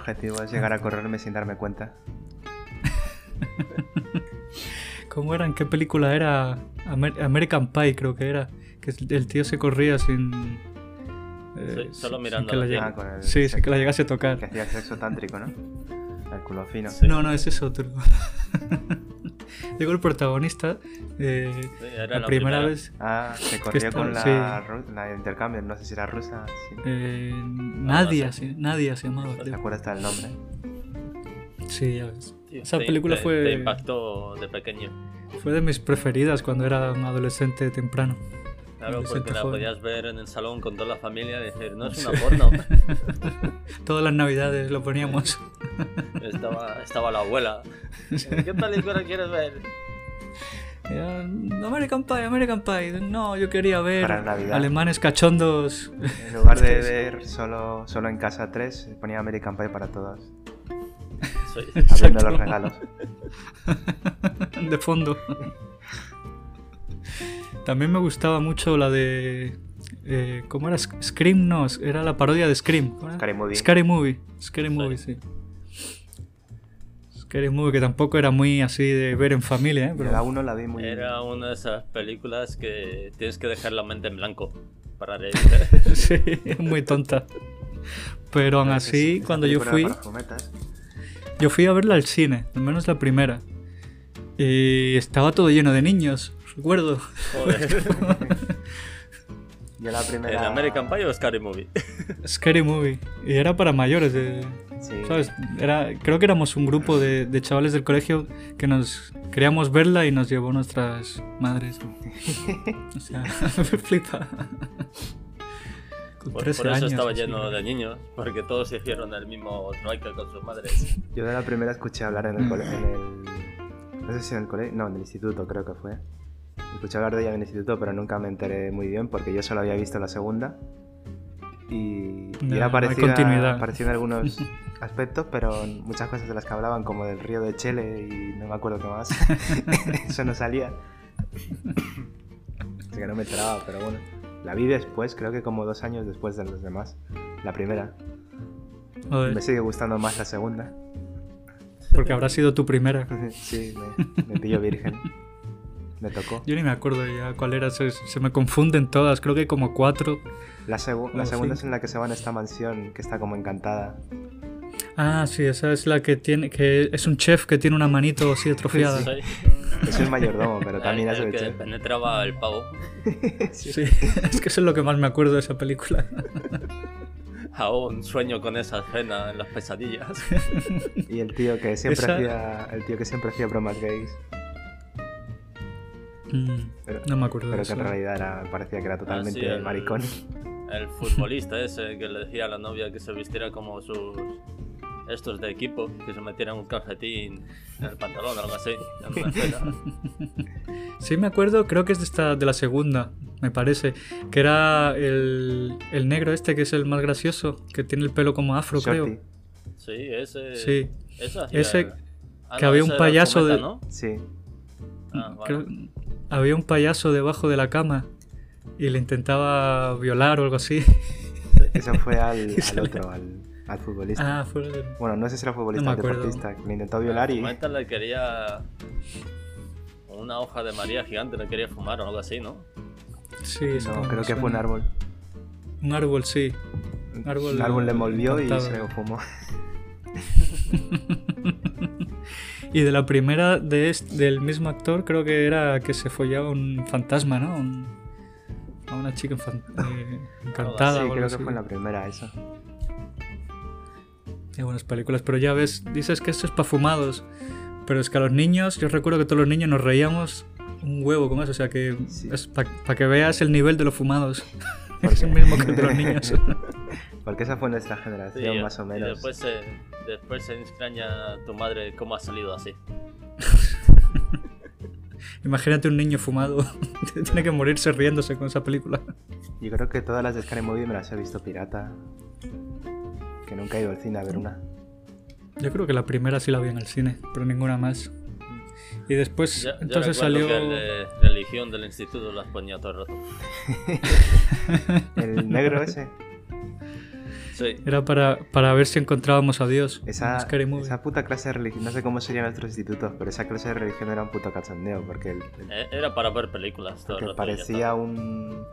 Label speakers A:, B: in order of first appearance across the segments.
A: objetivo es llegar a correrme sin darme cuenta.
B: ¿Cómo era? ¿En qué película era? Amer- American Pie creo que era. Que el tío se corría sin... eh,
C: Sí, solo
B: sin
C: mirando
B: que la
A: Ah, con el
B: Sí, sin que la llegase a
A: Que
B: tocar.
A: hacía el sexo tántrico, ¿no? El culo fino.
C: Sí.
B: No, no, ese es otro. Digo, el protagonista, eh,
C: Sí,
B: la,
C: la
B: primera,
C: primera.
B: vez,
A: Ah, se corrió
B: está-
A: con la,
B: sí.
A: la de intercambio, no sé si era rusa. sí.
B: eh, Nadia,
C: sí,
B: Nadia se llamaba.
A: ¿Te acuerdas hasta el nombre?
B: Sí, ya ves.
C: Tío,
B: Esa
C: te-
B: película
C: te-
B: fue-
C: Te impactó de pequeño.
B: Fue de mis preferidas cuando era un adolescente temprano.
C: Claro, porque la
B: joven.
C: podías ver en el salón con toda la familia y decir, no es una porno.
B: Todas las navidades lo poníamos.
C: estaba, estaba la abuela. ¿Qué película quieres ver?
B: Era, American Pie, American Pie. No, yo quería ver
A: Para Navidad.
B: alemanes cachondos
A: En lugar de ver solo, solo en casa 3, ponía American Pie para todos.
C: Soy-
A: Abriendo los regalos.
B: de fondo. También me gustaba mucho la de... eh, ¿Cómo era? Sc- Scream, no, era la parodia de Scream. ¿Cómo era?
A: Scary Movie.
B: Scary Movie. Scary Movie, sí. Scary Movie, que tampoco era muy así de ver en familia, ¿eh?
A: Pero la 1 la vi muy
C: Era una de esas películas que tienes que dejar la mente en blanco para reírte.
B: sí, muy tonta. Pero aún
A: Es
B: así, cuando yo fui, yo fui a verla al cine, al menos la primera. Y estaba todo lleno de niños, recuerdo.
C: Joder.
A: Yo la primera.
C: ¿En American Pie o Scary Movie?
B: Scary Movie. Y era para mayores, de,
A: Sí.
B: ¿sabes? Era, creo que éramos un grupo de, de chavales del colegio que nos queríamos verla y nos llevó nuestras madres. O sea, me flipa. Con
C: Por,
B: 13
C: por eso
B: años.
C: estaba
B: así.
C: lleno de niños, porque todos hicieron el mismo trueque con sus madres.
A: Yo de la primera escuché hablar en el
B: Mm.
A: colegio. En el... No sé si en el colegio. No, en el instituto creo que fue. Escuché hablar de ella en el instituto, pero nunca me enteré muy bien porque yo solo había visto la segunda. Y, y
B: No, no
A: era parecida, parecida en algunos aspectos, pero muchas cosas de las que hablaban, como del río de Chele y no me acuerdo qué más, eso no salía. Así que no me enteraba, pero bueno. La vi después, creo que como dos años después de los demás. La primera. Me sigue gustando más la segunda.
B: porque habrá sido tu primera.
A: Sí, me, me pillo virgen. Me tocó.
B: Yo ni me acuerdo ya cuál era, se, se me confunden todas, creo que hay como cuatro.
A: La, segu- la
B: Oh,
A: segunda
B: sí.
A: es en la que se va en esta mansión que está como encantada.
B: Ah, sí, esa es la que tiene, que es un chef que tiene una manito así atrofiada.
C: Sí.
A: Es el mayordomo, pero también
C: el,
A: hace
C: el que
A: chef.
C: penetraba el pavo.
B: Sí, es que eso es lo que más me acuerdo de esa película.
C: Aún sueño con esa escena en las pesadillas.
A: Y el tío que siempre
B: Esa-
A: hacía. El tío que siempre hacía bromas gays.
B: Mm,
A: Pero,
B: no me acuerdo de
A: pero que
B: eso.
A: en realidad era, parecía que era totalmente
C: sí, el-
A: maricón.
C: El futbolista ese que le decía a la novia que se vistiera como sus estos de equipo, que se metieran un calcetín en el pantalón o algo así.
B: Sí, me acuerdo, creo que es de, esta, de la segunda, me parece. Que era el, el negro este que es el más gracioso, que tiene el pelo como afro,
A: Shorty.
B: creo.
C: Sí, ese.
B: Sí.
C: ese
B: Ese-
C: Ah,
B: que
C: no,
B: había un
C: el
B: payaso
C: cometa,
B: de-
C: ¿no?
A: Sí.
C: Ah.
B: Creo- había un payaso debajo de la cama y le intentaba violar o algo así.
A: Eso fue al, al otro, al, al futbolista.
B: Ah, fue el-
A: Bueno, no sé si era futbolista
B: No
A: o deportista. Le intentó violar y.
C: Le quería. Una hoja de María gigante le quería fumar o algo así, ¿no?
B: Sí,
A: No, creo que fue un árbol.
B: Un árbol, sí. Árbol
A: un árbol le envolvió y se lo fumó.
B: Y de la primera de est- del mismo actor, creo que era que se follaba un fantasma, ¿no? Un- a una chica eh, encantada.
A: Sí,
B: o
A: creo que fue en la primera eso.
B: Hay buenas películas, pero ya ves, dices que esto es para fumados. Pero es que a los niños, yo recuerdo que todos los niños nos reíamos un huevo con eso. O sea que
A: Sí.
B: es para que veas el nivel de los fumados.
A: ¿Por
B: es
A: qué?
B: el mismo que de los niños.
A: Porque esa fue nuestra
C: Sí,
A: generación, más o
C: Y
A: menos.
C: después se, después se extraña tu madre cómo ha salido así.
B: Imagínate un niño fumado. Tiene que morirse riéndose con esa película.
A: Yo creo que todas las de Scary Movie me las he visto pirata. Que nunca he ido al cine a ver una.
B: Yo creo que la primera sí la vi en el cine, pero ninguna más. Y después,
C: Yo- yo
B: entonces salió.
C: que el de religión del instituto las ponía todo el rato.
A: El negro ese.
C: Sí.
B: Era para, para ver si encontrábamos a Dios.
A: Esa, esa puta clase de religión, no sé cómo serían nuestros institutos, pero esa clase de religión era un puto cachondeo, porque, el- el-
C: Eh, Era para ver películas todo
A: porque parecía un...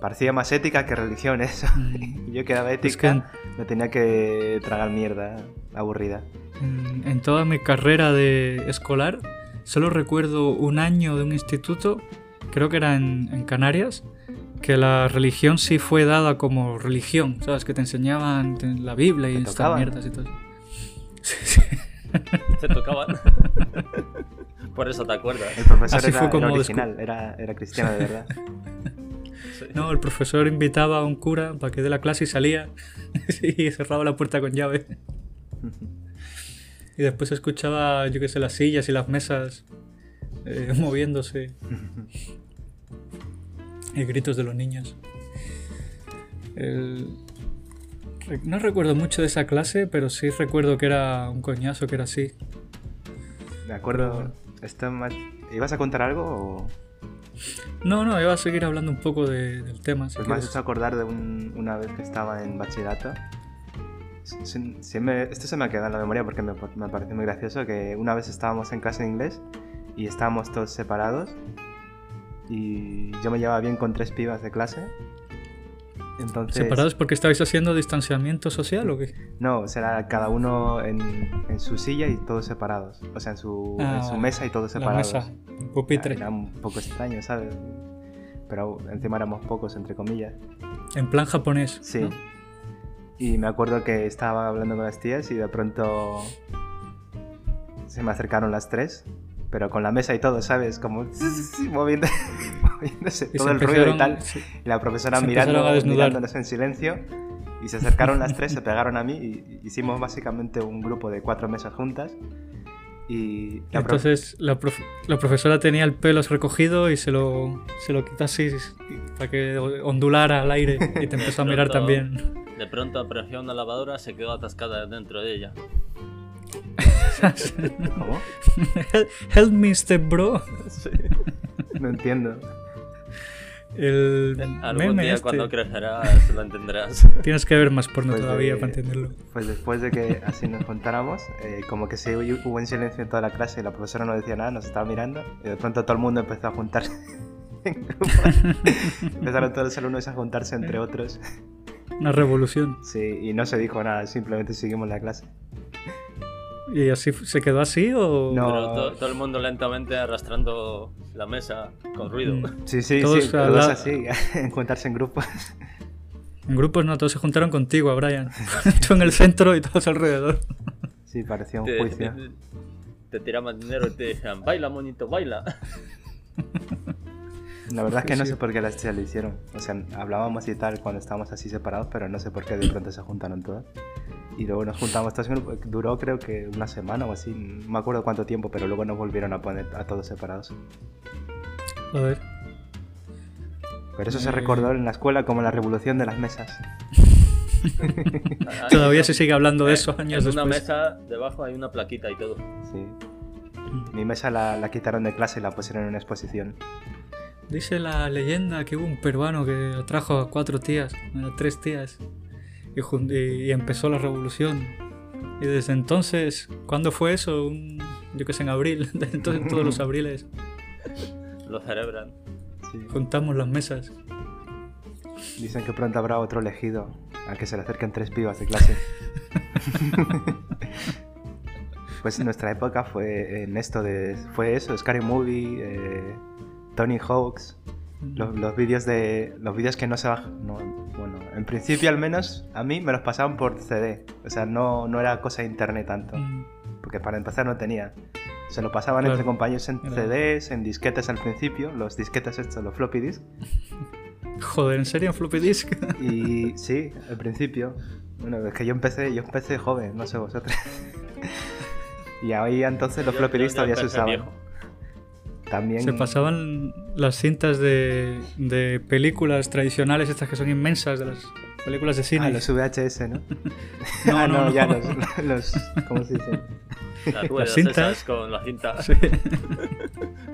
A: Parecía más ética que religión eso.
B: Mm.
A: Y yo que era
B: Es que
A: ética,
B: en,
A: me tenía que tragar mierda aburrida.
B: en- en toda mi carrera de escolar solo recuerdo un año de un instituto, creo que era en, en Canarias, que la religión sí fue dada como religión, ¿sabes? Que te enseñaban la Biblia y
A: ¿Te
B: estas
A: tocaban?
B: mierdas y todo. Sí, sí.
C: Te tocaban. Por eso te acuerdas.
A: El profesor
B: Así
A: era,
B: fue
A: era
B: como
A: original, era, era cristiano de verdad.
C: Sí.
B: No, el profesor invitaba a un cura para que dé la clase y salía y cerraba la puerta con llave. Y después escuchaba, yo qué sé, las sillas y las mesas eh, moviéndose. Y gritos de los niños. El- No recuerdo mucho de esa clase, pero sí recuerdo que era un coñazo, que era así.
A: Me acuerdo... Esto más- ¿Ibas a contar algo o...?
B: No, no, iba a seguir hablando un poco de- del tema. si
A: Pues me has hecho acordar de un- una vez que estaba en bachillerato. Sí- sí me- esto se me ha quedado en la memoria porque me, me parece muy gracioso que una vez estábamos en clase de inglés y estábamos todos separados y yo me llevaba bien con tres pibas de clase. Entonces,
B: ¿Separados porque estabais haciendo distanciamiento social o qué?
A: No, o sea, era cada uno en, en su silla y todos separados. O sea, en su,
B: Ah,
A: en su mesa y todos
B: La
A: separados.
B: mesa, el pupitre.
A: Era un poco extraño, ¿sabes? Pero encima éramos pocos, entre comillas.
B: En plan japonés.
A: Sí.
B: ¿no?
A: Y me acuerdo que estaba hablando con las tías y de pronto se me acercaron las tres, pero con la mesa y todo, ¿sabes? Como moviendo, moviéndose todo el ruido y tal.
B: sí.
A: Y la profesora mirando, mirándonos en silencio. Y se acercaron las tres, se pegaron a mí y hicimos básicamente un grupo de cuatro mesas juntas. Y la prof-
B: Entonces la, prof- la profesora tenía el pelo recogido y se lo, se lo quitó así para que ondulara al aire y te empezó a mirar
C: Pronto-
B: también.
C: De pronto apareció una lavadora, se quedó atascada dentro de ella.
A: ¿Cómo?
B: Help me, step bro.
A: No entiendo.
B: El
C: Algún
B: meme
C: día
B: este.
C: cuando crecerás lo entenderás.
B: Tienes que ver más porno
A: Pues
B: todavía
A: de-
B: para entenderlo.
A: Pues después de que así nos juntáramos, eh, como que se hubo en silencio en toda la clase y la profesora no decía nada, nos estaba mirando y de pronto todo el mundo empezó a juntarse en. Empezaron todos los alumnos a juntarse entre otros.
B: Una revolución.
A: Sí, y no se dijo nada, simplemente seguimos la clase.
B: ¿Y así se quedó así o...?
A: No.
C: Pero to- todo el mundo lentamente arrastrando la mesa con ruido.
B: Mm.
A: Sí, sí,
B: Todos
A: sí, todos
B: la-
A: así, en juntarse en grupos.
B: En grupos no, todos se juntaron contigo, a Brian. Tú en el centro y todos alrededor.
A: Sí, parecía un
C: Te,
A: juicio.
C: te- te tiraban dinero y te decían, baila, monito, baila.
A: La verdad es que no sé por qué las chicas lo hicieron. O sea, hablábamos y tal cuando estábamos así separados, pero no sé por qué de pronto se juntaron todas. Y luego nos juntamos todos en grupo. Duró creo que una semana o así, no me acuerdo cuánto tiempo, pero luego nos volvieron a poner a todos separados.
B: Joder.
A: Pero eso se
B: Eh.
A: recordó en la escuela como la revolución de las mesas.
B: Todavía se sigue hablando de eso
C: En
B: años
C: una
B: después.
C: mesa debajo hay una plaquita y todo.
A: Sí. Mi mesa la, la quitaron de clase y la pusieron en una exposición.
B: Dice la leyenda que hubo un peruano que atrajo a cuatro tías, bueno, tres tías, y, empezó la revolución. Y desde entonces, ¿cuándo fue eso? Un- yo que sé, en abril. Desde entonces, todos los abriles,
C: Lo cerebran.
A: Sí.
B: juntamos las mesas.
A: Dicen que pronto habrá otro elegido a que se le acerquen tres pibas de clase. pues en nuestra época fue en esto de. Fue eso, Scary Movie, eh, Tony Hawks. Los, los vídeos de. Los vídeos que no se bajan. no, bueno, en principio al menos a mí me los pasaban por CD. O sea, no, no era cosa de internet tanto.
B: Mm,
A: Porque para empezar no tenía. Se lo pasaban
B: Claro.
A: entre compañeros en
B: Era-
A: CDs, en disquetes al principio, los disquetes estos, los floppy disk.
B: Joder, ¿en serio? ¿En floppy disk?
A: Y sí, al principio. Bueno, es que yo empecé, yo empecé joven, no sé vosotros. y ahí entonces los
C: Yo-
A: floppy
C: yo
A: disk
C: ya
A: todavía se usaban. También
B: Se pasaban las cintas de, de películas tradicionales, estas que son inmensas, de las películas de cine.
A: ah, los VHS, ¿no?
B: No,
A: ah,
B: no, no.
A: ya los, los ¿cómo se dice?
C: Las ruedas
B: cintas.
C: esas con la cinta.
B: Sí.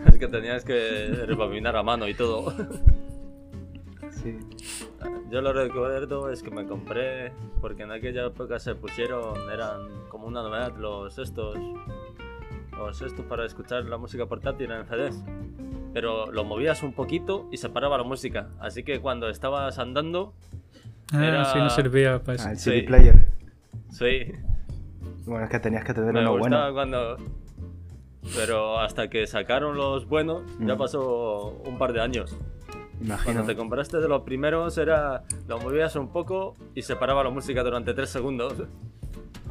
C: Es que tenías que rebobinar a mano y todo.
A: Sí.
C: yo lo recuerdo es que me compré, porque en aquella época se pusieron, eran como una novedad los estos, los estos para escuchar la música portátil en CDs. Pero lo movías un poquito y se paraba la música. Así que cuando estabas andando,
B: Ah,
C: Era-
B: sí, no servía para eso.
A: Ah, el
C: Sí.
A: CD player.
C: sí,
A: Bueno, es que tenías que tener
C: me
A: uno
C: gustaba
A: bueno.
C: cuando... Pero hasta que sacaron los buenos, ya
A: Mm.
C: pasó un par de años.
A: Imagino.
C: Cuando te compraste de los primeros era lo movías un poco y se paraba la música durante 3 segundos.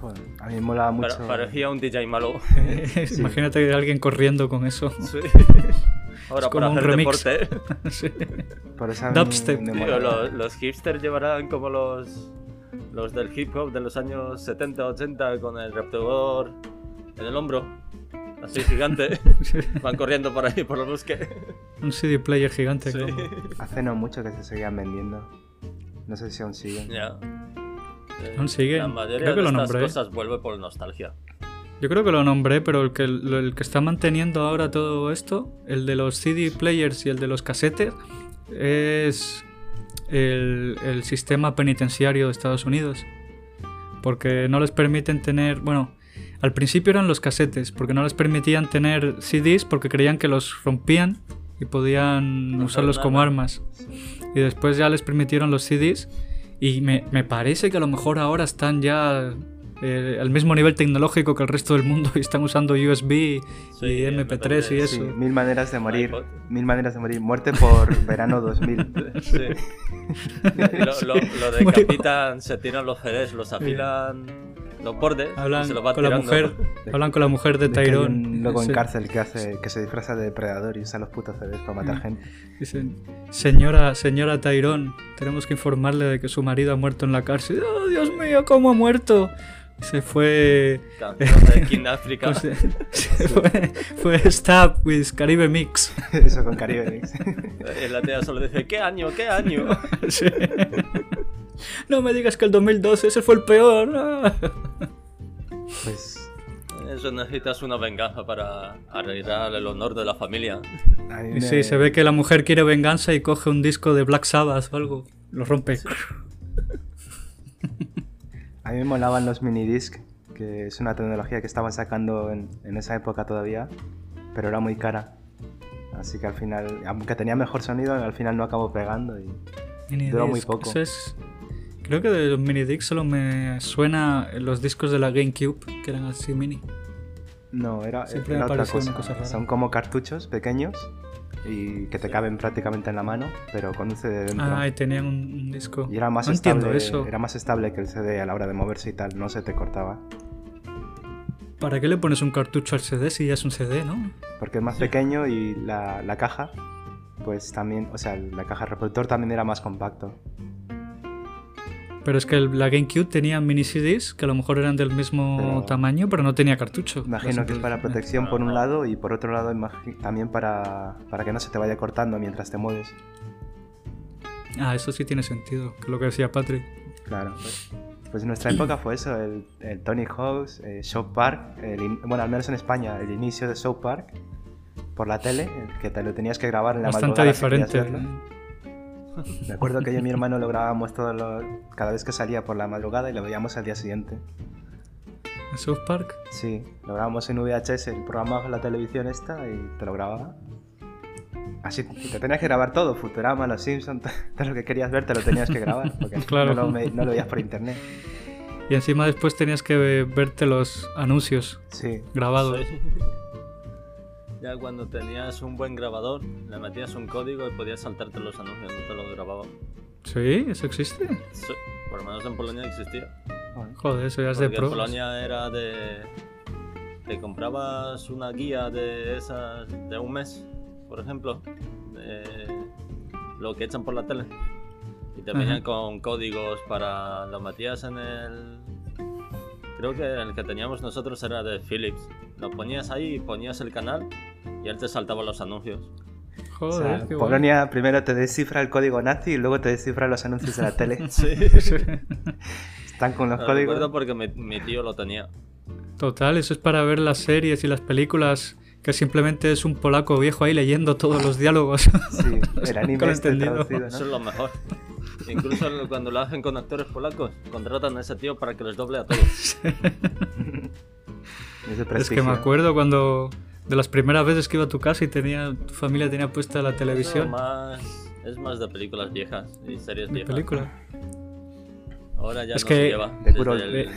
A: Joder, a mí me molaba mucho.
C: Pa- parecía un DJ malo.
B: Imagínate alguien corriendo con eso.
C: Sí. Ahora
B: Es como
C: para
B: un
C: hacer
B: remix.
C: deporte.
B: Sí.
A: Por eso
B: Dubstep.
A: me
C: Tío, los, los hipsters llevarán como los los del hip hop de los años 70 80 con el reproductor en el hombro. Así gigante. Van corriendo por ahí por el bosque.
B: Un CD player gigante.
C: Sí.
B: como-
A: Hace no mucho que se seguían vendiendo. No sé si aún siguen.
C: Ya. Eh,
B: Aún siguen.
C: La mayoría
B: Creo que
C: de
B: lo
C: estas
B: nombré.
C: cosas vuelve por nostalgia.
B: Yo creo que lo nombré, pero el que, lo- el que está manteniendo ahora todo esto, el de los CD players y el de los casetes, es el, el sistema penitenciario de Estados Unidos. Porque no les permiten tener. Bueno, al principio eran los casetes, porque no les permitían tener CDs porque creían que los rompían y podían usarlos como armas. Y después ya les permitieron los CDs. Y me, me parece que a lo mejor ahora están ya eh, al mismo nivel tecnológico que el resto del mundo y están usando USB
C: Sí,
B: y MP3 y
C: MP3,
B: eso.
A: Sí, mil maneras de morir.
C: iPod.
A: Mil maneras de morir. Muerte por verano 2000.
C: Sí. lo, lo, lo decapitan, se tiran los CDs, los afilan los bordes y
B: Hablan
C: se los va
B: con la mujer, hablan con la mujer de Tyrone.
A: loco en cárcel que hace que se disfraza de depredador y usa los putos CDs para matar
B: Mm.
A: gente.
B: Dicen, señora, señora Tyrone, tenemos que informarle de que su marido ha muerto en la cárcel. ¡Oh, Dios mío, cómo ha muerto! Se fue...
C: De King Africa.
B: ¿cómo se- se fue, fue Stab with Caribe Mix.
A: Eso con Caribe Mix.
C: Y la tía solo dice, ¿qué año? ¿Qué año?
B: Sí. No me digas que el 2012 ese fue el peor.
A: Pues
C: Eso necesitas una venganza para arreglar el honor de la familia.
A: a mí
B: Y
A: me-
B: sí, se ve que la mujer quiere venganza y coge un disco de Black Sabbath o algo. Lo rompe.
A: A mí me molaban los minidisc, que es una tecnología que estaban sacando en, en esa época todavía, pero era muy cara. Así que al final, aunque tenía mejor sonido, al final no acabó pegando. Y... Duró muy poco.
B: eso es- Creo que de los minidiscs solo me suena los discos de la GameCube, que eran así mini.
A: No, era,
B: Siempre
A: era
B: me
A: otra cosa.
B: una cosa rara.
A: Son como cartuchos pequeños y que te caben prácticamente en la mano, pero con un CD dentro.
B: Ah, y tenían un, un disco.
A: y era más,
B: no
A: estable,
B: entiendo eso.
A: era más estable que el CD a la hora de moverse y tal, no se te cortaba.
B: ¿Para qué le pones un cartucho al CD si ya es un CD, no?
A: Porque es más pequeño y la, la caja, pues también, o sea, la caja reproductor también era más compacto.
B: Pero es que el- la GameCube tenía mini CDs que a lo mejor eran del mismo
A: Pero-
B: tamaño, pero no tenía cartucho.
A: Imagino que es para protección por un lado y por otro lado también para, para que no se te vaya cortando mientras te mueves.
B: Ah, eso sí tiene sentido, que es lo que decía Patrick.
A: Claro. Pues en nuestra época fue eso, el, el Tony Hawk's, eh, South Park, el in- bueno, al menos en España, el inicio de South Park por la tele, el que te lo tenías que grabar en la
B: Bastante
A: madrugada querías
B: diferente.
A: Me acuerdo que yo y mi hermano lo grabábamos todos los- cada vez que salía por la madrugada y lo veíamos al día siguiente.
B: En South Park.
A: Sí, lo grabamos en VHS, el programa la televisión esta y te lo grababa. Así te tenías que grabar todo, Futurama, Los Simpsons, todo lo que querías ver te lo tenías que grabar, porque
B: Claro.
A: no, lo, no lo veías por internet.
B: Y encima después tenías que ve- verte los anuncios
A: Sí,
B: grabados.
C: Sí. Ya cuando tenías un buen grabador, le metías un código y podías saltarte los anuncios, no te lo grababa.
B: Sí, eso existe.
C: Sí, por lo menos en Polonia existía.
B: Joder, eso ya es de
C: Porque en. Polonia era de. Te comprabas una guía de esas de un mes, por ejemplo, de lo que echan por la tele. Y te venían con códigos para. Lo metías en el. Creo que el que teníamos nosotros era de Philips. Lo ponías ahí, ponías el canal y él te saltaba los anuncios.
A: o
B: Joder,
A: sea,
B: qué guay.
A: Polonia primero te descifra el código nazi y luego te descifra los anuncios de la tele.
C: Sí.
A: Están con los
C: Lo
A: códigos.
C: recuerdo porque mi, mi tío lo tenía.
B: Total, eso es para ver las series y las películas que simplemente es un polaco viejo ahí leyendo todos los diálogos.
A: Sí, el anime
B: entendido.
A: traducido,
C: Eso es
A: ¿no?
C: lo mejor. Incluso cuando lo hacen con actores polacos, contratan a ese tío para que les doble a todos.
A: Es de
B: Es que me acuerdo cuando de las primeras veces que iba a tu casa y tenía tu familia tenía puesta la televisión,
C: más, es más de películas viejas y series
B: la
C: viejas.
B: película.
C: Ahora ya
B: Es
C: no
B: que-
C: se lleva.
A: De
C: Desde,
A: puro-
C: el,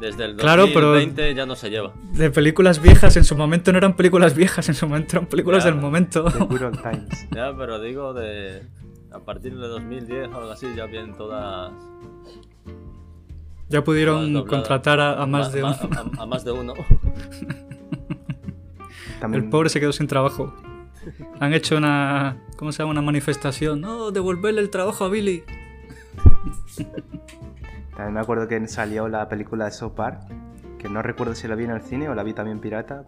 C: desde el
B: Claro, pero-
C: 2020 ya no se lleva.
B: De películas viejas, en su momento no eran películas viejas, en su momento eran películas
C: Ya.
B: del momento.
A: The Good Old Times.
C: Ya, pero digo de. A partir de 2010 o algo así, ya vienen todas.
B: Ya pudieron
C: todas
B: contratar a, a más de
C: ma-
B: un...
C: a- a más de uno.
A: También,
B: El pobre se quedó sin trabajo. Han hecho una... ¿Cómo se llama? Una manifestación. No, devolverle el trabajo a Billy.
A: también me acuerdo que salió la película de South Park, que no recuerdo si la vi en el cine o la vi también pirata,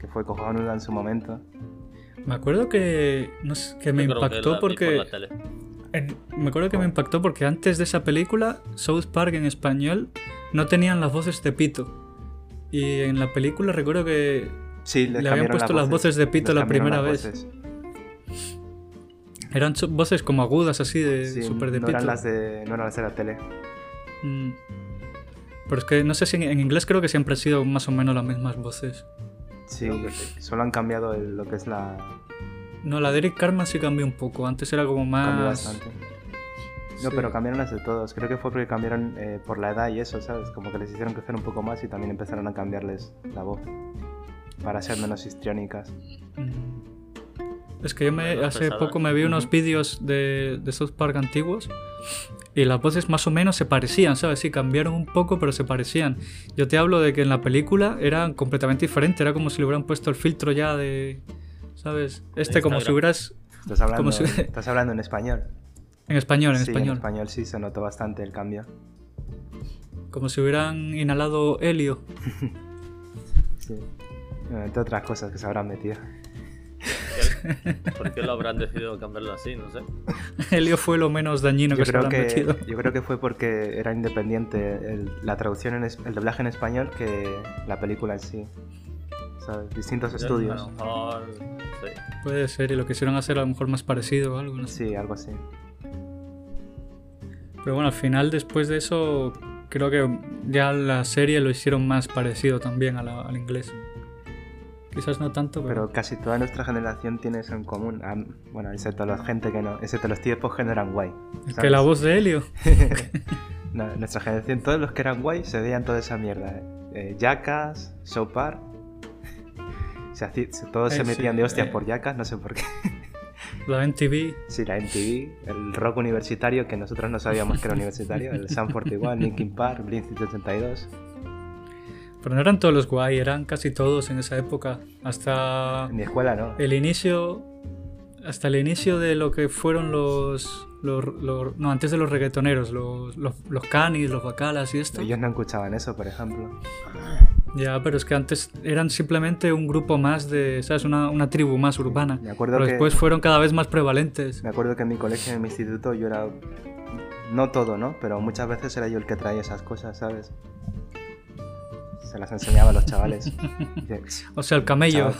A: que fue cojonuda en su momento.
B: Me acuerdo que... No sé, que me
C: Yo creo que
B: impactó
C: por
B: porque... en- me acuerdo que me impactó porque antes de esa película, South Park en español no tenían las voces de Pito. Y en la película recuerdo que
A: Sí,
B: Le habían puesto las voces de Pito la primera vez.
A: voces.
B: eran voces como agudas así de
A: Sí,
B: súper de
A: no
B: Pito.
A: eran las de, no eran las de la tele.
B: Mm. Pero es que no sé si en, en inglés creo que siempre han sido más o menos las mismas voces.
A: Sí,
C: Creo que sí.
A: solo han cambiado el- lo que es la...
B: No, la de Eric Carman sí cambió un poco. Antes era como
A: Cambió
B: más.
A: bastante. No,
B: Sí.
A: pero cambiaron las de todos. Creo que fue porque cambiaron eh, por la edad y eso, ¿sabes? Como que les hicieron crecer un poco más y también empezaron a cambiarles la voz. Para ser menos histriónicas.
B: Mm. Es que yo me, hace
C: pesadas.
B: poco me vi unos vídeos de, de South Park antiguos y las voces más o menos se parecían, ¿sabes? Sí, cambiaron un poco, pero se parecían. Yo te hablo de que en la película eran completamente diferentes, era como si le hubieran puesto el filtro ya de. ¿Sabes? Este, como si hubieras.
A: Estás hablando,
B: Como si-
A: estás hablando en español.
B: En español, en
A: sí,
B: español.
A: en español sí se notó bastante el cambio.
B: Como si hubieran inhalado helio.
A: Sí. Entre otras cosas que se habrán metido.
C: ¿Por qué lo habrán decidido cambiarlo así? No sé.
B: helio fue lo menos dañino
A: Yo
B: que se
A: creo
B: habrán
A: que,
B: metido.
A: yo creo que fue porque era independiente el- la traducción, en es- el doblaje en español que la película en sí. ¿Sabes? Distintos
C: A
A: estudios.
C: lo mejor. Sí.
B: Puede ser, y lo quisieron hacer a lo mejor más parecido o algo, no sé.
A: Sí, algo así.
B: Pero bueno, al final, después de eso, creo que ya la serie lo hicieron más parecido también a la- al inglés. Quizás no tanto, pero.
A: Pero casi toda nuestra generación tiene eso en común. Ah, bueno, excepto la gente que no. Excepto los que no eran guay.
B: es
A: ¿sabes?
B: que la voz de Helio.
A: No, nuestra generación, todos los que eran guay se veían toda esa mierda. Eh, Eh, Jackass. Se se- todos
B: Eh,
A: se
B: sí,
A: metían de hostias
B: eh.
A: por Jackass, no sé por qué.
B: La MTV.
A: Sí, la MTV, el rock universitario que nosotros no sabíamos que era universitario, el Sam 41, Linkin Park, Blink 182.
B: Pero no eran todos los guay, eran casi todos en esa época. Hasta
A: En mi escuela no.
B: el inicio. Hasta el inicio de lo que fueron los. los- los- no, antes de los reggaetoneros, los, los, los canis, los bacalas y esto.
A: Ellos no escuchaban eso, por ejemplo.
B: Ya, pero es que antes eran simplemente un grupo más de, ¿sabes? Una, una tribu más urbana.
A: Me acuerdo
B: Pero
A: que-
B: después fueron cada vez más prevalentes.
A: Me acuerdo que en mi colegio, en mi instituto, yo era. No todo, ¿no? Pero muchas veces era yo el que traía esas cosas, ¿sabes? Se las enseñaba a los chavales. Dice,
B: O sea, el camello.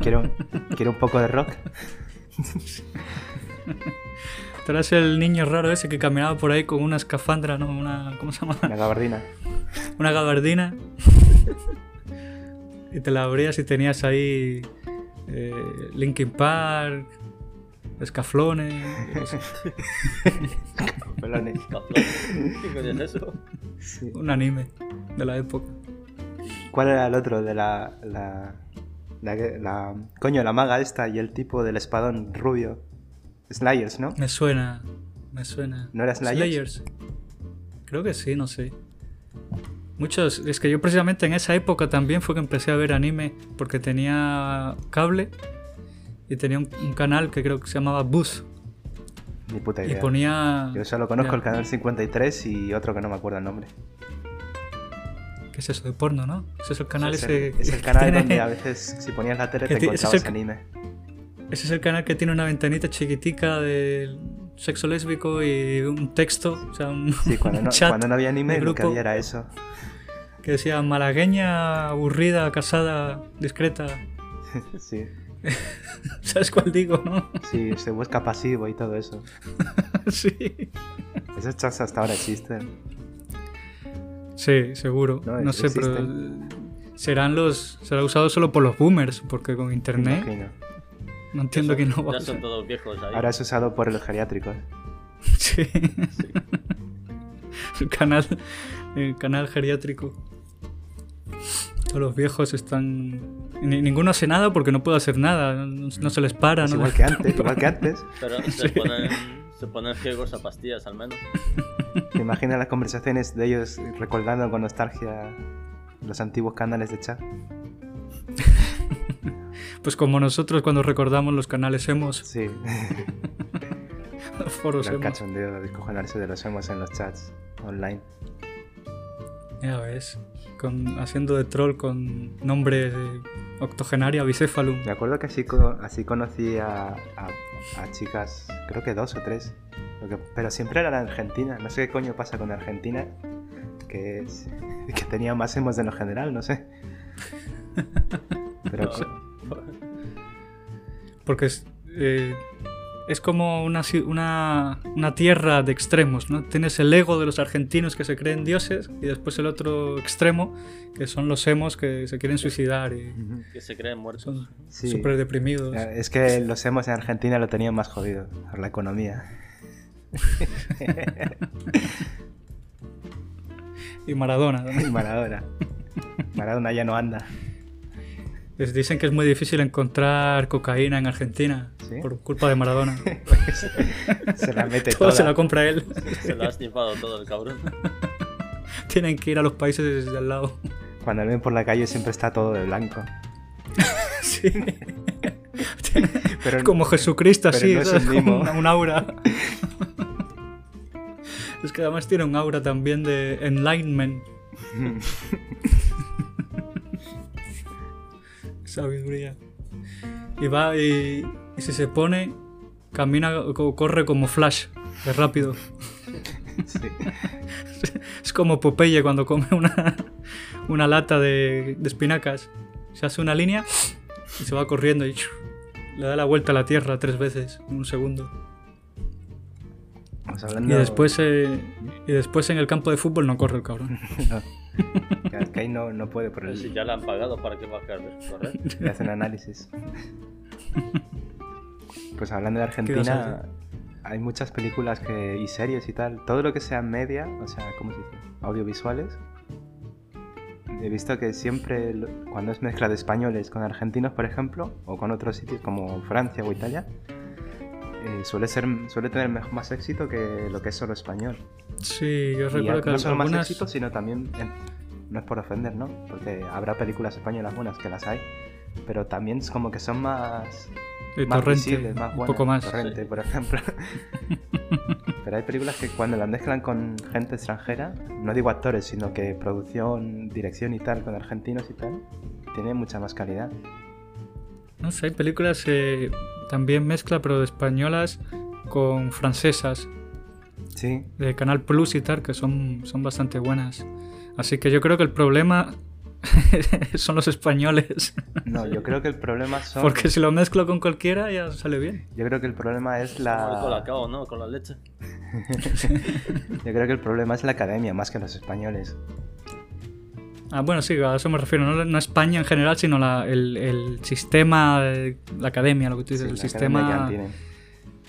A: Quiero, quiero un poco de rock.
B: Tú eras el niño raro ese que caminaba por ahí con una escafandra, ¿no? Una, ¿Cómo se llama?
A: La gabardina.
B: Una gabardina. y te la abrías y tenías ahí eh, Linkin Park, Escaflones. sé,
A: Pelones.
C: ¿Qué coño es eso?
A: Sí.
B: un anime de la época.
A: ¿Cuál era el otro de la, la, la, la- Coño, la maga esta y el tipo del espadón rubio? Slayers, ¿no?
B: Me suena, me suena.
A: ¿No era Slayers?
B: Creo que sí, no sé. Muchos, es que yo precisamente en esa época también fue que empecé a ver anime porque tenía cable y tenía un, un canal que creo que se llamaba Bus
A: Ni puta
B: y
A: idea.
B: ponía...
A: Yo solo conozco
B: ya,
A: el canal 53 y otro que no me acuerdo el nombre.
B: ¿Qué es eso? De porno, ¿no? Ese es el canal
A: es,
B: ese...
A: el, es el
B: que
A: canal
B: tiene-
A: donde a veces si ponías la tele te
B: es
A: encontrabas
B: el-
A: anime.
B: Ese es el canal que tiene una ventanita chiquitica de sexo lésbico y un texto, o sea, un,
A: Sí, cuando no,
B: chat
A: cuando no había anime lo que había era eso.
B: que decía malagueña, aburrida, casada, discreta.
A: Sí,
B: ¿Sabes cuál digo, no?
A: sí, se busca pasivo y todo eso.
B: sí.
A: Esos chats hasta ahora existen.
B: Sí, seguro.
A: No,
B: No, sé, pero serán los será usado solo por los boomers, porque con internet
A: imagino.
B: no entiendo que no va
C: Ya son todos viejos ahí.
A: Ahora es usado por los geriátricos.
B: Sí. el canal el canal geriátrico. Todos los viejos están ni- ninguno hace nada porque no puede hacer nada, no, no se les para,
A: Es
B: no
A: igual
B: les-
A: que antes, igual que antes.
C: Pero se ponen, se ponen ciegos a pastillas al menos.
A: ¿Te imaginas las conversaciones de ellos recordando con nostalgia los antiguos canales de chat?
B: Pues como nosotros cuando recordamos los canales emos,
A: Sí,
B: los foros
A: el cachondeo de descojonarse de los emos en los chats online.
B: Ya ves, con, haciendo de troll con nombre octogenaria bicéfalum.
A: Me acuerdo que así, así conocí a, a- a chicas, creo que dos o tres, lo que- pero siempre eran argentinas. No sé qué coño pasa con Argentina, que, es- que tenía más emos de lo general, no sé. Pero
B: Porque es, eh, es como una, una, una tierra de extremos, ¿no? Tienes el ego de los argentinos que se creen dioses y después el otro extremo, que son los emos que se quieren suicidar y.
C: Que se creen muertos.
B: son
A: Sí.
B: súper deprimidos.
A: es que los emos en Argentina lo tenían más jodido por la economía.
B: Y Maradona. ¿no?
A: Y Maradona. Maradona ya no anda.
B: Les dicen que es muy difícil encontrar cocaína en Argentina
A: ¿Sí?
B: por culpa de Maradona.
A: Se la mete
B: Todo
A: toda.
B: se la compra él.
C: Se lo ha snifado todo el cabrón.
B: Tienen que ir a los países de al lado.
A: Cuando ven por la calle siempre está todo de blanco.
B: Sí.
A: Pero
B: Como Jesucristo,
A: pero
B: así,
A: un
B: aura. es que además tiene un aura también de enlightenment, sabiduría. Y va y, y si se pone, camina o corre como Flash, de rápido.
A: Sí.
B: Es como Popeye cuando come una, una lata de, de espinacas. Se hace una línea y se va corriendo y le da la vuelta a la tierra tres veces en un segundo.
A: Vamos
B: Y
A: hablando-
B: después, eh, y después en el campo de fútbol no corre el cabrón.
A: No. Ahí no, no puede por el...
C: si ya le han pagado para que va a correr.
A: Le hacen análisis. Pues hablando de Argentina, hay muchas películas que, y series y tal. Todo lo que sea media, o sea, ¿cómo se dice? Audiovisuales. He visto que siempre, cuando es mezcla de españoles con argentinos, por ejemplo, o con otros sitios como Francia o Italia, eh, suele, ser, suele tener más éxito que lo que es solo español.
B: Sí, yo
A: Y
B: recuerdo que
A: no solo más
B: algunas...
A: éxito, sino también, en- no es por ofender, ¿no? Porque habrá películas españolas buenas que las hay, pero también es como que son más,
B: de
A: más
B: Torrente,
A: visibles, más
B: un poco más.
A: Torrente,
C: Sí.
A: por ejemplo. pero hay películas que cuando las mezclan con gente extranjera, no digo actores, sino que producción, dirección y tal, con argentinos y tal, tiene mucha más calidad.
B: No sé, hay películas eh, también mezcla, pero de españolas con francesas,
A: Sí,
B: de Canal Plus y tal, que son, son bastante buenas. Así que yo creo que el problema son los españoles.
A: no, yo creo que el problema son...
B: Porque si lo mezclo con cualquiera ya sale bien.
A: Yo creo que el problema es
C: el
A: la...
C: colacao, ¿no? Con la leche.
A: Yo creo que el problema es la academia, más que los españoles.
B: Ah, bueno, sí, a eso me refiero. No, no España en general, sino la- el, el sistema, la academia, lo que tú dices,
A: Sí,
B: el sistema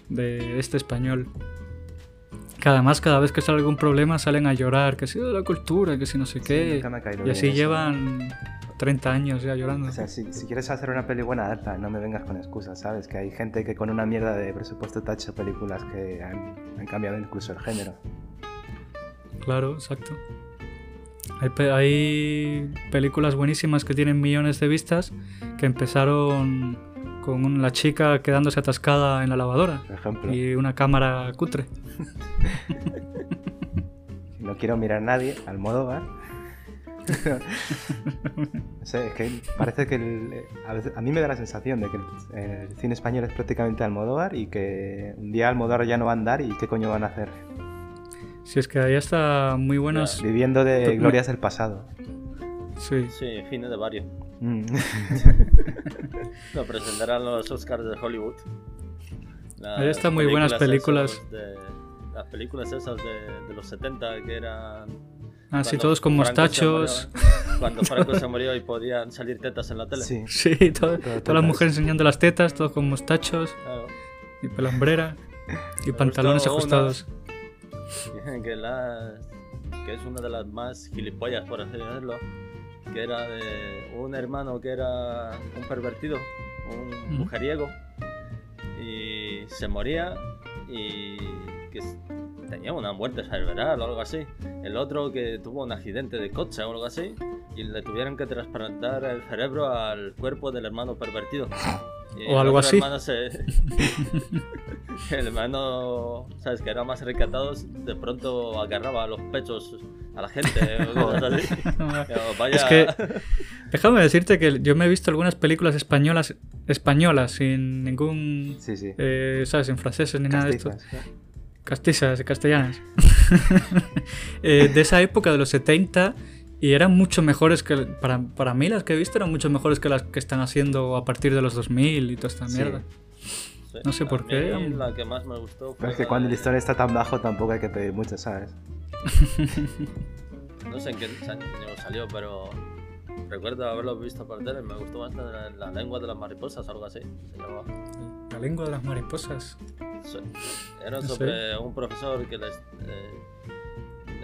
B: de este español. Que además cada vez que sale algún problema salen a llorar, que si de la cultura, que si no sé
A: Sí,
B: qué.
A: me ha caído
B: y
A: bien
B: así
A: eso.
B: llevan 30 años ya llorando.
A: O sea, si, si quieres hacer una peli buena, hazla, no me vengas con excusas, ¿sabes? Que hay gente que con una mierda de presupuesto ha hecho películas que han, han cambiado incluso el género.
B: Claro, exacto. Hay, pe- hay películas buenísimas que tienen millones de vistas que empezaron con la chica quedándose atascada en la lavadora
A: Por ejemplo,
B: y una cámara cutre.
A: si no quiero mirar a nadie, Almodóvar. no sé, es que parece que el- a, veces- a mí me da la sensación de que el, el cine español es prácticamente Almodóvar y que un día Almodóvar ya no va a andar y qué coño van a hacer.
B: Si es que ahí está muy buenos.
A: Viviendo de glorias del pasado.
B: Sí.
C: Sí, cine de barrio.
A: Mm.
C: Lo presentarán los Oscars de Hollywood. Las
B: Ahí están muy buenas películas.
C: De, películas esas de, de los 70 que eran.
B: Ah, sí,
C: cuando
B: todos con
C: Franco
B: mostachos.
C: murió- Cuando Franco se murió y podían salir tetas en la tele.
A: Sí.
B: Sí, todo- todas las mujeres enseñando las tetas, todos con mostachos
C: Claro.
B: y pelambrera y
C: Me
B: pantalones
C: una-
B: ajustados.
C: Dicen que, la, que es una de las más gilipollas, por así decirlo, que era de un hermano que era un pervertido, un mujeriego, y se moría y que tenía una muerte cerebral o algo así. El otro que tuvo un accidente de coche o algo así, y le tuvieron que trasplantar el cerebro al cuerpo del hermano pervertido. Y
B: O
C: el
B: algo así.
C: hermano se- el hermano, ¿sabes? Que era más recatado, de pronto agarraba a los pechos a la gente o cosas así. Pero vaya...
B: Es que déjame decirte que yo me he visto algunas películas españolas españolas sin ningún
A: Sí, sí.
B: eh, sabes en franceses ni nada de esto
A: Castizas.
B: castizas castellanas Eh, de esa época de los 70 y eran mucho mejores que para, para mí las que he visto eran mucho mejores que las que están haciendo a partir de los 2000 y toda esta
A: Sí.
B: mierda
C: sí,
B: no sé por qué,
C: mí
B: um,
C: La que más me gustó fue
A: Pero es que
C: la
A: cuando el listón está tan bajo tampoco hay que pedir mucho, ¿sabes?
C: No sé en qué año salió, pero recuerdo haberlo visto por tele. Me gustó bastante la, la lengua de las mariposas, algo así. Se llamaba.
B: la lengua de las mariposas
C: Sí. Era
B: No sé.
C: sobre un profesor que les, eh,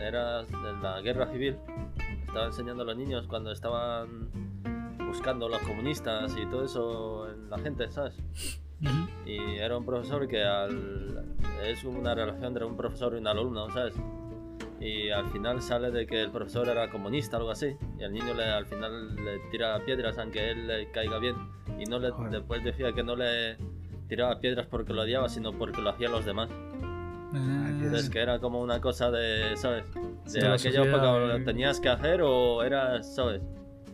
C: era de la guerra civil. Estaba enseñando a los niños cuando estaban buscando los comunistas y todo eso en la gente, ¿sabes? Y era un profesor que al, es una relación entre un profesor y un alumno, ¿sabes? Y al final sale de que el profesor era comunista o algo así. Y el niño le, al final le tira piedras aunque él le caiga bien. Y no le,
A: Joder.
C: después decía que no le tiraba piedras porque lo odiaba, sino porque lo hacían los demás.
B: Ah,
C: Entonces que era como una cosa de, ¿sabes? De
B: la
C: aquella época lo tenías que hacer o eras, ¿sabes?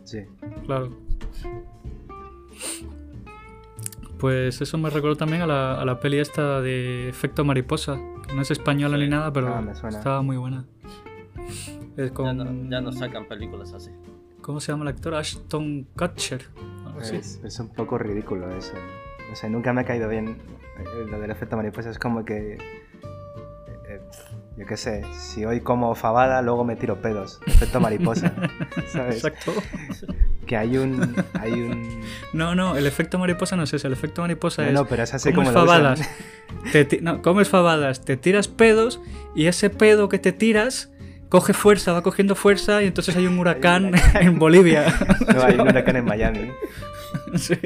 A: Sí.
B: Claro. Pues eso me recordó también a la, a la peli esta de Efecto Mariposa, que no es española
C: Sí.
B: ni nada, pero
A: Ah,
B: estaba muy buena. Es
C: Ya,
B: con,
C: no, ya no sacan películas así.
B: ¿Cómo se llama el actor? Ashton Kutcher.
A: Es, es un poco ridículo eso. No sé, nunca me ha caído bien eh, lo del efecto mariposa. Es como que. Yo qué sé, si hoy como fabada, luego me tiro pedos. Efecto mariposa. ¿Sabes?
B: Exacto.
A: Que hay un. Hay un.
B: No, no, el efecto mariposa no es ese. El efecto mariposa
A: No,
B: es.
A: no, pero es así
B: comes
A: como
B: fabadas. Te no, comes fabadas, te tiras pedos y ese pedo que te tiras coge fuerza, va cogiendo fuerza y entonces hay un huracán en Bolivia.
A: No, hay un huracán en Miami.
B: Sí.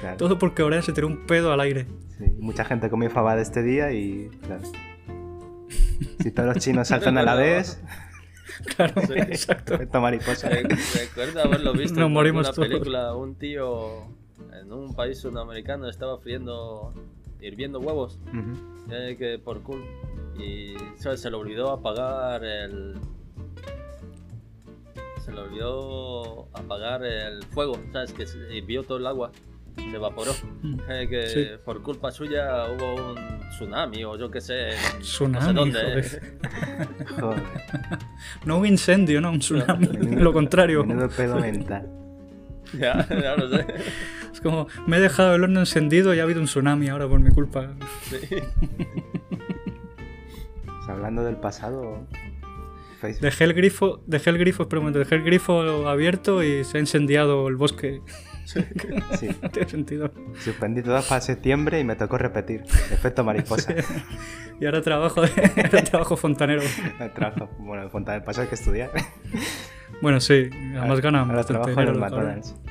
A: Claro.
B: Todo porque ahora se tiró un pedo al aire.
A: Sí, mucha gente comió fabada este día y. Claro. Si todos los chinos saltan a la vez,
B: Claro,
C: Sí.
B: exacto.
A: efecto mariposa.
C: Re- Recuerdo haberlo visto
B: Nos
C: en
B: morimos
C: una
B: todos.
C: película. Un tío en un país sudamericano estaba friendo, hirviendo huevos. Eh, que por cool. Y ¿sabes? se le olvidó apagar el. Se le olvidó apagar el fuego, ¿sabes? Que hirvió todo el agua, se evaporó. Eh, que
B: Sí.
C: por culpa suya hubo un tsunami o yo qué sé.
B: Tsunami,
C: no sé dónde.
B: joder.
A: Joder.
B: No un incendio, no un tsunami.
A: Menudo-
B: Lo contrario.
A: Menudo pedo mental.
C: ya, ya lo sé.
B: Es como, me he dejado el horno encendido y ha habido un tsunami ahora por mi culpa.
C: Sí.
A: Pues hablando del pasado, Facebook.
B: Dejé el grifo, dejé el grifo, espera un momento, dejé el grifo abierto y se ha incendiado el bosque.
A: Sí.
B: No tiene sentido.
A: Suspendí todas para septiembre y me tocó repetir. Efecto mariposa.
B: Y ahora trabajo, de, ahora trabajo fontanero.
A: El trabajo. Bueno, en Fontanel pasa que estudiar.
B: Bueno, sí, además gana
A: Ahora
B: bastante
A: trabajo en
B: dinero
A: el
B: los
A: McDonald's.
B: cabrones.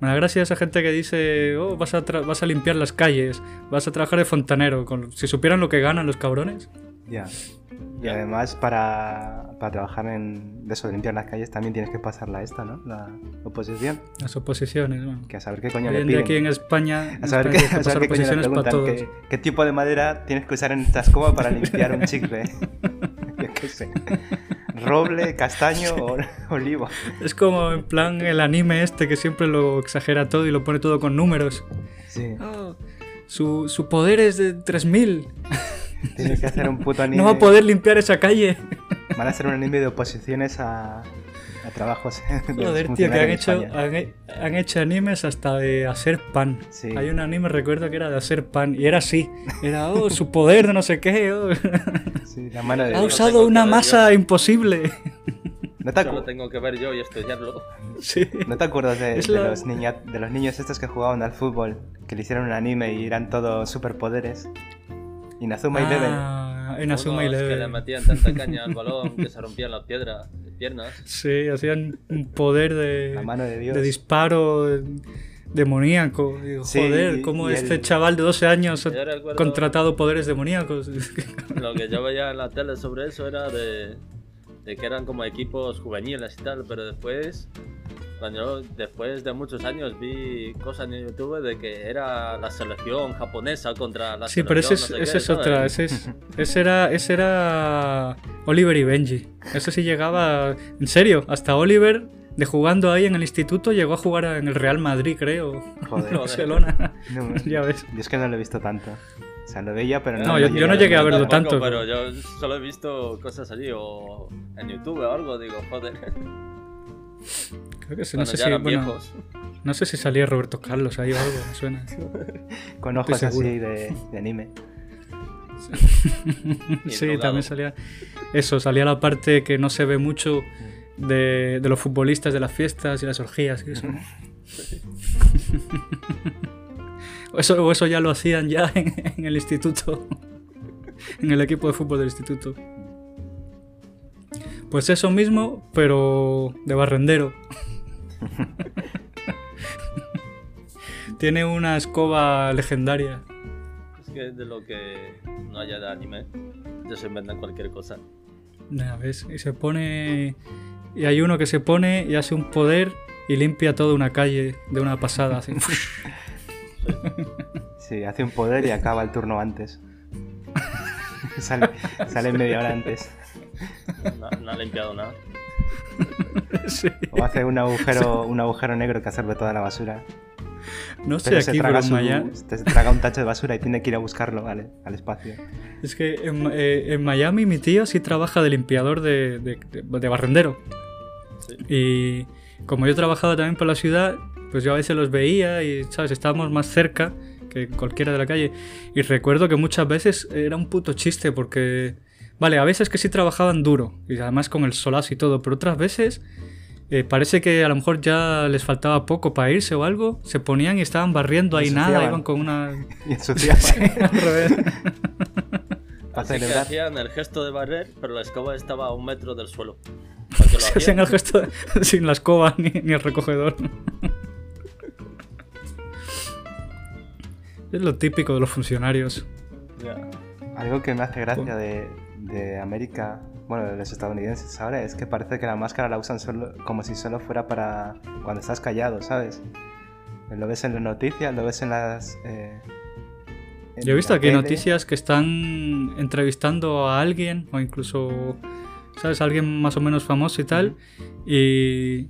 B: Me da gracia esa gente que dice, oh, vas a, vas a limpiar las calles, vas a trabajar de fontanero. Con... Si supieran lo que ganan los cabrones.
A: Ya. Y además, para, para trabajar en de eso, de limpiar las calles, también tienes que pasarla esta, ¿no? La oposición.
B: Las oposiciones, bueno.
A: Que a saber qué coño
B: Hoy
A: le piden.
B: aquí en España,
A: A saber,
B: España que
A: a saber qué coño le preguntan.
B: todos.
A: ¿qué, qué tipo de madera tienes que usar en esta escoba para limpiar un chicle? Yo qué sé. ¿Roble, castaño o olivo?
B: Es como en plan el anime este que siempre lo exagera todo y lo pone todo con números.
A: Sí.
B: Oh, su, su poder es de 3000.
A: Tienes que hacer un puto anime.
B: No va a poder limpiar esa calle.
A: Van a hacer un anime de oposiciones a, a trabajos.
B: Joder, tío, que han hecho, han, han hecho animes hasta de hacer pan.
A: Sí.
B: Hay un anime, recuerdo que era de hacer pan. Y era así. Era, oh, su poder de no sé qué. oh.
A: Sí, la mano de
B: Ha
A: Dios.
B: usado una masa imposible.
A: ¿No te,
C: Solo tengo que ver yo y estudiarlo.
B: Sí.
A: ¿No te acuerdas de, de
B: la-
A: los niña- de los niños estos que jugaban al fútbol? Que le hicieron un anime y eran todos superpoderes. Inazuma Eleven.
B: Ah, en Asuma
C: Unos que le
B: Eleven.
C: metían tanta caña al balón que se rompían las piedras, piernas.
B: Sí, hacían un poder de,
A: La mano de Dios.
B: de disparo demoníaco. Digo,
A: Sí,
B: joder,
A: y-
B: ¿cómo
A: y
B: este
A: el-
B: chaval de 12 años ha contratado poderes demoníacos?
C: Lo que yo veía en la tele sobre eso era de, de que eran como equipos juveniles y tal, pero después, cuando yo, después de muchos años vi cosas en YouTube de que era la selección japonesa contra la
B: Sí, pero ese
C: selección
B: es,
C: no sé
B: ese
C: qué,
B: es otra. Ese, es, ese, era, ese era Oliver y Benji. Ese sí llegaba. En serio, hasta Oliver, de jugando ahí en el instituto, llegó a jugar en el Real Madrid, creo.
A: Joder.
B: Barcelona.
A: No,
B: ya ves.
A: Yo es que no lo he visto tanto. O sea, lo veía, pero no.
B: No, yo- yo no llegué a verlo
C: Tampoco,
B: tanto.
C: Pero yo solo he visto cosas allí o en YouTube o algo, digo, joder.
B: Creo que sí, no sé si.
C: eran
B: Bueno,
C: viejos.
B: no sé si salía Roberto Carlos ahí o algo, me suena.
A: Con ojos así de, de anime.
B: Sí, también salía. Eso, salía la parte que no se ve mucho de, de los futbolistas de las fiestas y las orgías y eso. o, eso o eso ya lo hacían ya en, en el instituto. en el equipo de fútbol del instituto. Pues eso mismo, pero de barrendero. Tiene una escoba legendaria.
C: Es que de lo que no haya de anime, ya se inventan cualquier cosa.
B: Ya ves, y se pone. Y hay uno que se pone y hace un poder y limpia toda una calle de una pasada. así.
A: Sí, hace un poder y acaba el turno antes. sale, sale media hora antes.
C: No, no ha limpiado nada.
B: Sí.
A: O hace un agujero, un agujero negro que absorbe toda la basura.
B: No sé
A: Pero se
B: aquí, pero
A: traga,
B: en
A: su-
B: Miami.
A: se traga un tacho de basura y tiene que ir a buscarlo, ¿vale? Al espacio.
B: Es que en, eh, en Miami mi tío sí trabaja de limpiador de, de- de- de barrendero.
C: Sí.
B: Y como yo trabajaba también por la ciudad, pues yo a veces los veía y, ¿sabes? Estábamos más cerca que cualquiera de la calle. Y recuerdo que muchas veces era un puto chiste porque, vale, a veces que sí trabajaban duro y además con el solazo y todo, pero otras veces eh, parece que a lo mejor ya les faltaba poco para irse o algo, se ponían y estaban barriendo ahí nada,
A: Ensuciaban.
B: iban con una...
A: Y ensuciaba
B: al revés.
A: para celebrar.
C: hacían el gesto de barrer, pero la escoba estaba a un metro del suelo. Lo
B: Se hacían
C: hacían.
B: el gesto de- sin la escoba ni, ni el recogedor. Es lo típico de los funcionarios.
A: Algo que me hace gracia de, de América, bueno, de los estadounidenses ahora, es que parece que la máscara la usan solo, como si solo fuera para cuando estás callado, ¿sabes? Lo ves en las noticias, lo ves en las... eh, en
B: Yo he visto aquí
A: tele.
B: noticias que están entrevistando a alguien o incluso, ¿sabes? Alguien más o menos famoso y tal. Y,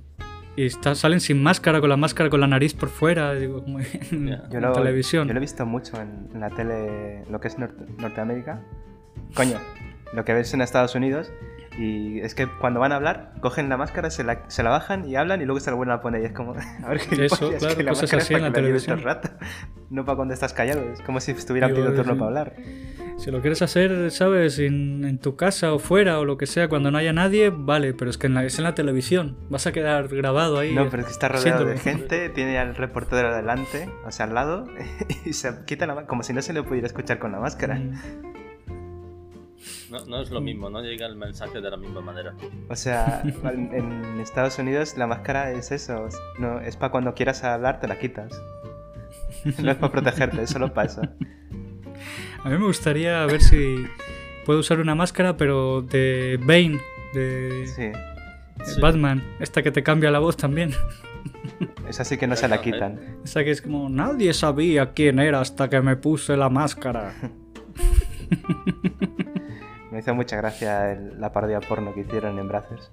B: y está- salen sin máscara, con la máscara con la nariz por fuera, digo, como en.
A: Yo
B: en
A: lo,
B: televisión.
A: yo lo he visto mucho en, en la tele, lo que es Norte- Norteamérica. Coño, lo que ves en Estados Unidos. Y es que cuando van a hablar, cogen la máscara, se la, se la bajan y hablan y luego se la vuelven a poner. Y es como, a ver qué
B: Eso, claro, cosas así en la televisión.
A: rato, no para cuando estás callado. Es como si estuviera pidiendo turno
B: sí.
A: para hablar.
B: Si lo quieres hacer, ¿sabes? En, en tu casa o fuera o lo que sea, cuando no haya nadie, vale, pero es que en la, es en la televisión. Vas a quedar grabado ahí.
A: No, pero es que está rodeado de gente, tiene al reportero delante, o sea, al lado, y se quita la máscara, como si no se le pudiera escuchar con la máscara.
B: Mm.
C: No, no es lo mismo, no llega el mensaje de la misma manera.
A: O sea, en, en Estados Unidos la máscara es eso, no, es para cuando quieras hablar te la quitas. No es para protegerte, solo eso.
B: A mí me gustaría ver si puedo usar una máscara, pero de Bane, de
A: Sí,
C: Sí.
B: Batman. Esta que te cambia la voz también.
A: es así que no se la quitan.
B: Esa que es como, nadie sabía quién era hasta que me puse la máscara.
A: Me hizo mucha gracia el- la parodia porno que hicieron en Brazos.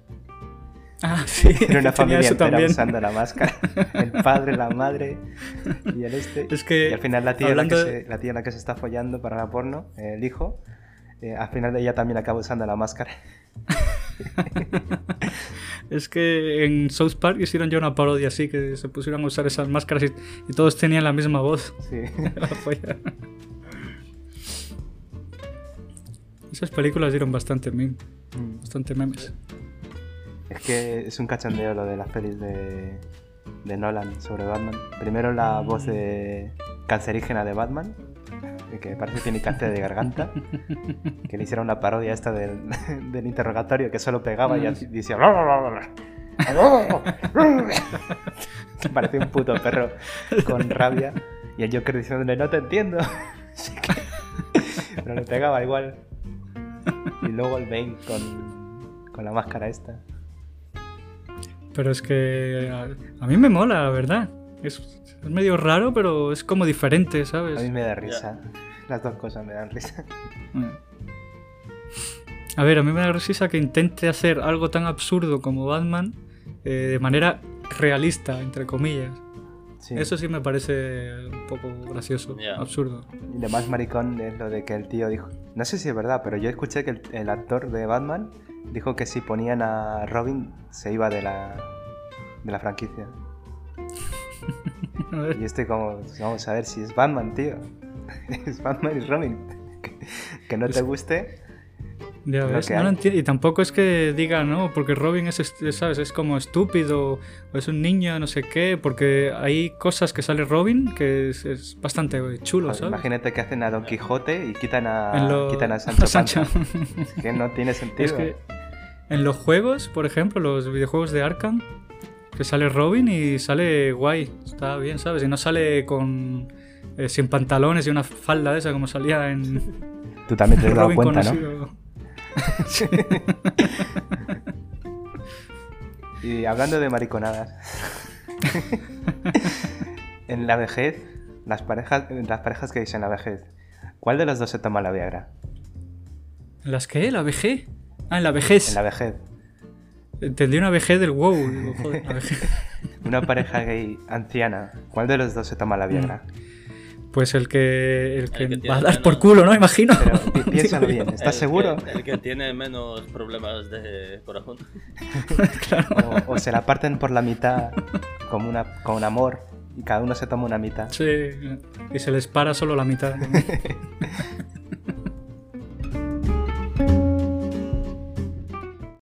B: Ah, sí.
A: Era una familia
B: eso
A: entera
B: también.
A: usando la máscara. El padre, la madre y el este.
B: Es que,
A: Y al final la tía, la que, se, la tía la que se está follando para la porno, el hijo, eh, al final ella también acaba usando la máscara.
B: Es que en South Park hicieron ya una parodia así, que se pusieron a usar esas máscaras y, y todos tenían la misma voz.
A: Sí.
B: Esas películas dieron bastante meme,
A: Mm.
B: bastante memes.
A: Es que es un cachondeo lo de las pelis de, de Nolan sobre Batman. Primero la voz de cancerígena de Batman, que parece que tiene cáncer de garganta. Que le hicieron una parodia esta del, del interrogatorio que solo pegaba y así decía. Parece un puto perro con rabia. Y el Joker diciéndole, no te entiendo. Así que- Pero le pegaba igual. Luego el Bane con, con la máscara esta.
B: Pero es que a, a mí me mola, la verdad. Es, es medio raro, pero es como diferente,
A: A mí
B: ¿sabes?
A: me da risa. Las dos cosas me dan risa.
B: Mm. A ver, a mí me da risa que intente hacer algo tan absurdo como Batman eh, de manera realista, entre comillas.
A: Sí.
B: Eso sí me parece un poco gracioso, absurdo.
A: Y lo más maricón es lo de que el tío dijo. No sé si es verdad, pero yo escuché que el, el actor de Batman dijo que si ponían a Robin se iba de la, de la franquicia. Y estoy como, vamos a ver si es Batman, tío. es Batman y Robin. Que, que no te guste.
B: Ya ves, no Y tampoco es que diga, no, porque Robin es, ¿sabes? Es como estúpido, o es un niño, no sé qué, porque hay cosas que sale Robin que es, es bastante chulo,
A: Joder,
B: ¿sabes?
A: imagínate que hacen a Don Quijote y quitan a,
B: lo-
A: quitan a Sancho,
B: a Sancho.
A: Panza. Es que no tiene sentido.
B: Es que en los juegos, por ejemplo, los videojuegos de Arkham, que sale Robin y sale guay, está bien, ¿sabes? Y no sale con eh, sin pantalones y una falda de esa como salía en
A: Tú también te has dado
B: Robin
A: cuenta, ¿no?
B: conocido. Sí.
A: Y hablando de mariconadas. en la vejez, las parejas, las parejas que dicen la vejez, ¿cuál de los dos se toma la Viagra?
B: ¿En las qué? ¿La VG? Ah, en la vejez.
A: En la vejez.
B: Entendí una VG del WoW. joder, la VG.
A: Una pareja gay anciana, ¿cuál de los dos se toma la Viagra?
B: Pues el que, el que,
C: que tiene
B: va a dar
C: menos.
B: por culo, ¿no? Imagino.
A: Pero pi- piénsalo bien, ¿estás
C: El
A: seguro?
C: que- el que tiene menos problemas de corazón.
A: O, o se la parten por la mitad como una, con amor y cada uno se toma una mitad.
B: Sí, y se les para solo la mitad.